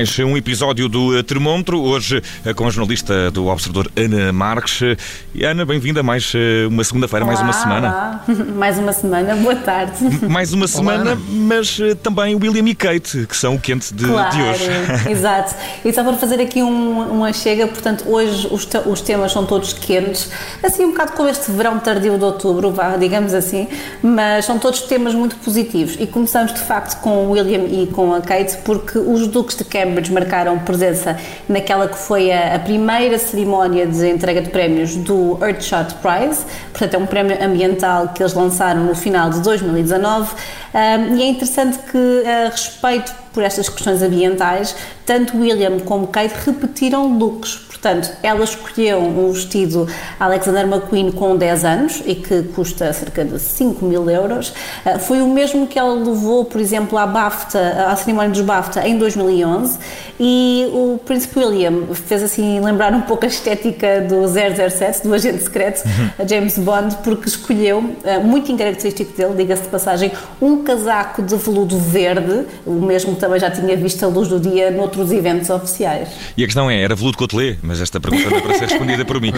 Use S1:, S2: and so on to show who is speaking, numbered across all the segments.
S1: Mais um episódio do eh, Termômetro, hoje eh, com a jornalista do Observador Ana Marques. E Ana, bem-vinda mais eh, uma segunda-feira, mais uma semana.
S2: Olá. Mais uma semana, boa tarde.
S1: Mais uma semana, mas também William e Kate, que são o quente de,
S2: claro,
S1: de hoje.
S2: Exato. E só para fazer aqui um, uma chega, portanto, hoje os, os, temas são todos quentes, assim um bocado com este verão tardio de outubro, vá, digamos assim, mas são todos temas muito positivos. E começamos de facto com o William e com a Kate, porque os duques de Kent Cambridge marcaram presença naquela que foi a, a primeira cerimónia de entrega de prémios do Earthshot Prize, portanto é um prémio ambiental que eles lançaram no final de 2019 um, e é interessante que a respeito por estas questões ambientais, tanto William como Kate repetiram looks Portanto, ela escolheu um vestido Alexander McQueen com 10 anos e que custa cerca de 5 mil euros. Ah, foi o mesmo que ela levou, por exemplo, à BAFTA, à cerimónia dos BAFTA em 2011 e o Príncipe William fez assim lembrar um pouco a estética do 007, do agente secreto, uhum. James Bond, porque escolheu, ah, muito característico dele, diga-se de passagem, um casaco de veludo verde, o mesmo também já tinha visto a luz do dia noutros eventos oficiais.
S1: E a questão é, era veludo cotelê? mas esta pergunta não é para ser respondida por mim.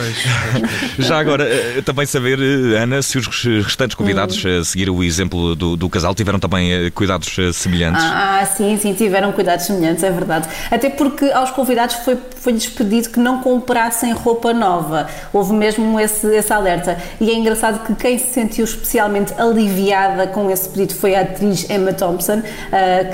S1: Já agora, eh, também saber, eh, Ana, se os restantes convidados hum. a seguir o exemplo do, do casal tiveram também eh, cuidados semelhantes.
S2: Ah, sim, sim, tiveram cuidados semelhantes, é verdade. Até porque aos convidados foi, foi-lhes pedido que não comprassem roupa nova. Houve mesmo esse, esse alerta. E é engraçado que quem se sentiu especialmente aliviada com esse pedido foi a atriz Emma Thompson,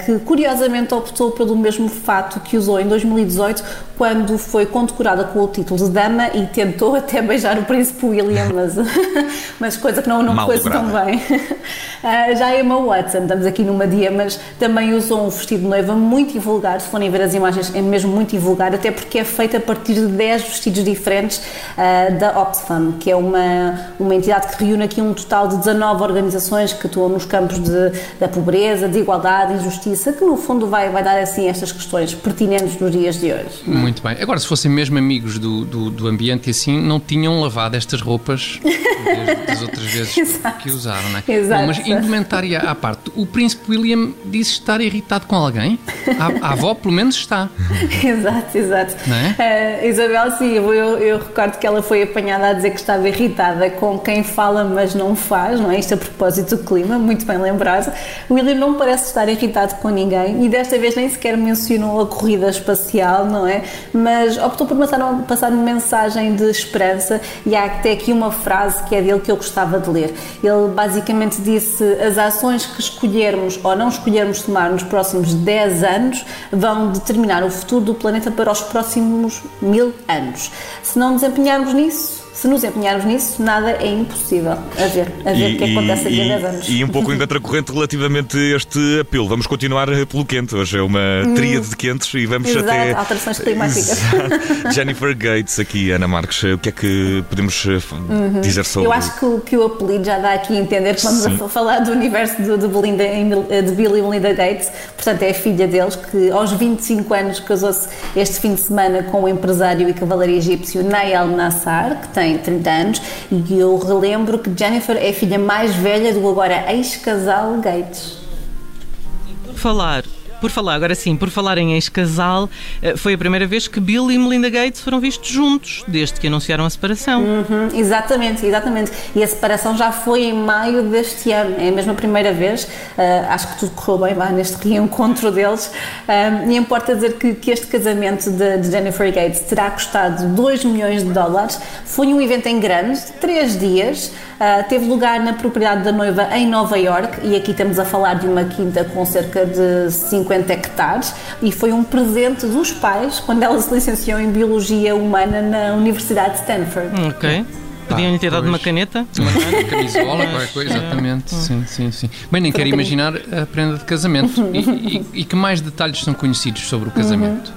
S2: que curiosamente optou pelo mesmo fato que usou em 2018 quando foi condecorada com o título de dama e tentou até beijar o príncipe William, mas, mas coisa que não, não foi tão bem. Uh, já Emma Watson, estamos aqui numa dia, mas também usou um vestido de noiva muito invulgar, se forem ver as imagens é mesmo muito invulgar, até porque é feito a partir de 10 vestidos diferentes uh, da Oxfam, que é uma, uma entidade que reúne aqui um total de 19 organizações que atuam nos campos de, da pobreza, de igualdade, injustiça, que no fundo vai, vai dar assim estas questões pertinentes nos dias de hoje.
S3: Muito bem. Agora, se fossem mesmo amigos do, do, do ambiente e assim, não tinham lavado estas roupas das outras vezes que usaram, não é?
S2: Exato.
S3: Bom, mas indumentária à parte, o príncipe William disse estar irritado com alguém? A, a avó, pelo menos, está.
S2: exato, exato. Não é? Uh, Isabel, sim, eu, eu, recordo que ela foi apanhada a dizer que estava irritada com quem fala, mas não faz, não é? Isto a propósito do clima, muito bem lembrado. O William não parece estar irritado com ninguém e desta vez nem sequer mencionou a corrida espacial, não é? Mas optou por passar, uma mensagem de esperança e há até aqui uma frase que é dele que eu gostava de ler. Ele basicamente disse: as ações que escolhermos ou não escolhermos tomar nos próximos 10 anos vão determinar o futuro do planeta para os próximos mil anos. Se não nos empenharmos nisso, se nos empenharmos nisso, nada é impossível. A ver, a ver o que acontece aqui a 10 anos.
S1: E um pouco em contracorrente relativamente a este apelo. Vamos continuar pelo quente. Hoje é uma tríade de quentes e vamos
S2: Exato,
S1: até.
S2: alterações climáticas.
S1: Jennifer Gates, aqui, Ana Marques. O que é que podemos eh, uhum. dizer sobre
S2: Eu acho que o, que o apelido já dá aqui a entender que vamos a falar do universo de, de, Belinda, de Bill e Melinda Gates. Portanto, é a filha deles que aos 25 anos casou-se este fim de semana com o empresário e cavaleiro egípcio Nael Nassar, que tem tem 30 anos e eu relembro que Jennifer é a filha mais velha do agora ex-casal Gates.
S4: Falar por falar, agora sim, por falar em ex-casal, eh, foi a primeira vez que Bill e Melinda Gates foram vistos juntos, desde que anunciaram a separação.
S2: Uhum, exatamente, exatamente. E a separação já foi em maio deste ano, é a mesma primeira vez. Uh, acho que tudo correu bem lá neste reencontro deles. Uh, e importa dizer que, que este casamento de, de, Jennifer Gates terá custado 2 milhões de dólares. Foi um evento em grande, três dias. Uh, teve lugar na propriedade da noiva em Nova York e aqui estamos a falar de uma quinta com cerca de 50 hectares e foi um presente dos pais quando ela se licenciou em Biologia Humana na Universidade de Stanford.
S4: Ok. Podiam-lhe ter dado
S3: pois.
S4: uma caneta?
S3: Uma camisola, qualquer coisa, exatamente. Sim, sim, sim. Bem, nem quero imaginar a prenda de casamento. E, e- e que mais detalhes são conhecidos sobre o casamento?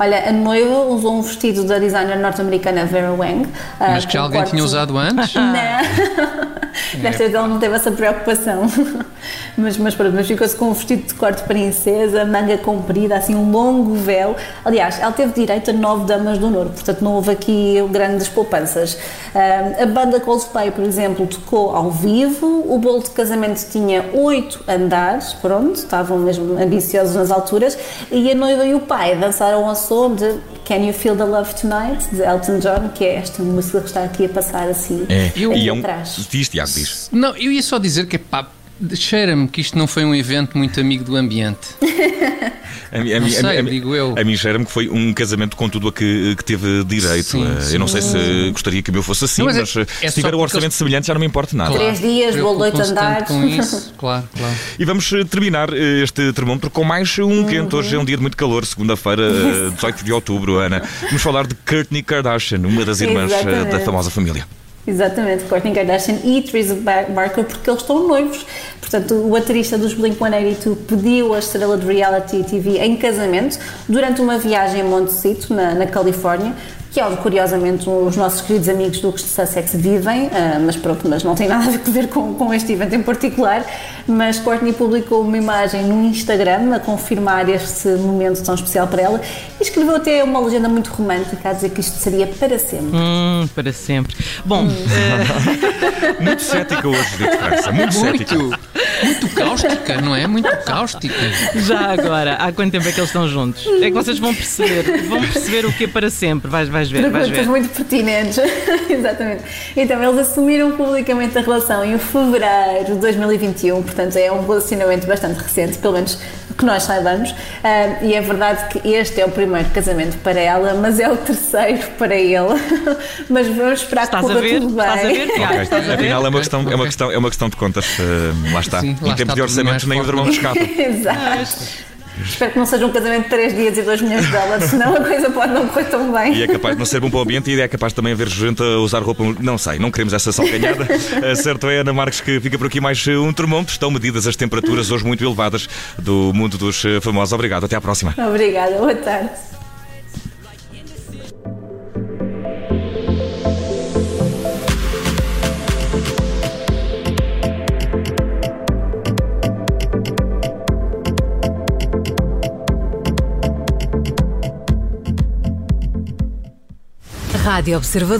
S2: Olha, a noiva usou um vestido da designer norte-americana Vera Wang. ah,
S3: Mas que já
S2: com
S3: alguém tinha usado antes?
S2: Não. Desta vez ela não teve essa preocupação. Mas, mas pronto, mas ficou-se com um vestido de corte princesa, manga comprida, assim um longo véu. Aliás, ela teve direito a nove damas de honor, portanto não houve aqui grandes poupanças. Ah, a banda Coldplay, por exemplo, tocou ao vivo. O bolo de casamento tinha oito andares, pronto, estavam mesmo ambiciosos nas alturas. E a noiva e o pai dançaram ao som de Can You Feel the Love Tonight, de Elton John, que é esta música que está aqui a passar assim.
S1: É,
S3: Eu-
S1: e é um.
S2: atrás.
S1: Diz, Tiago, diz.
S3: Não, eu ia só dizer que, pá, cheira-me que isto não foi um evento muito amigo do ambiente.
S1: A, mim- a, a
S3: sei,
S1: mim-
S3: digo eu.
S1: A mim cheira-me que foi um casamento com tudo a que, que teve direito.
S3: Sim,
S1: Eh,
S3: sim.
S1: Eu não sei se gostaria que o meu fosse assim,
S3: Não, mas
S1: mas,
S3: é- é
S1: se tiver um orçamento
S3: eles-
S1: semelhante já não me importa nada.
S2: Três dias, bolo de oito andares.
S3: com isso, claro, claro.
S1: E vamos eh, terminar este termómetro com mais um quente. Hoje é um dia de muito calor, segunda-feira, eh, 18 de outubro, Ana. Vamos falar de Kourtney Kardashian, uma das irmãs eh, da
S2: Exatamente.
S1: famosa família.
S2: Exatamente, Kourtney Kardashian e Teresa Bar- Barker, porque eles estão noivos. Portanto, o baterista dos Blink-182 pediu a estrela de reality TV em casamento durante uma viagem em Montecito, na, na Califórnia, que é onde, curiosamente, os nossos queridos amigos do de Sussex vivem, ah, mas pronto, mas não tem nada a ver com, com este evento em particular. Mas Courtney publicou uma imagem no Instagram a confirmar este momento tão especial para ela e escreveu até uma legenda muito romântica a dizer que isto seria para sempre.
S4: Hum, para sempre. Bom, eh,
S1: Muito cética hoje, Dito França. Muito cética.
S3: Muito, cáustica, não é? Muito cáustica.
S4: já agora, há quanto tempo é que eles estão juntos? É que vocês vão perceber, vão perceber o que é para sempre. Vais, vais ver, vais
S2: Perguntas
S4: ver.
S2: muito pertinentes. Exatamente. Então, eles assumiram publicamente a relação em fevereiro de 2021, portanto, é um relacionamento bastante recente, pelo menos que nós saibamos. Ah, e é verdade que este é o primeiro casamento para ela, mas é o terceiro para ele. mas vamos esperar
S4: Estás
S2: que corra
S4: ver?
S2: tudo bem.
S4: Estás a ver, Tiago?
S1: Ok,
S4: Estás a ver?
S1: Afinal, é uma, questão, é, uma questão, é uma questão de contas. eh, lá está.
S3: Sim, lá
S1: em tempo
S3: está
S1: de orçamento, nem o dragão escapa.
S2: Exato. Espero que não seja um casamento de 3 dias e 2 milhões de dólares, senão a coisa pode não correr tão bem.
S1: E é capaz de não ser bom para o ambiente e é capaz também haver gente a usar roupa. Não sei, não queremos essa salganhada. Eh, certo é, Ana Marques, que fica por aqui mais eh, um termómetro. Estão medidas as temperaturas hoje muito elevadas do mundo dos eh, famosos. Obrigado, até à próxima.
S2: Obrigada, boa tarde.
S5: Rádio Observador.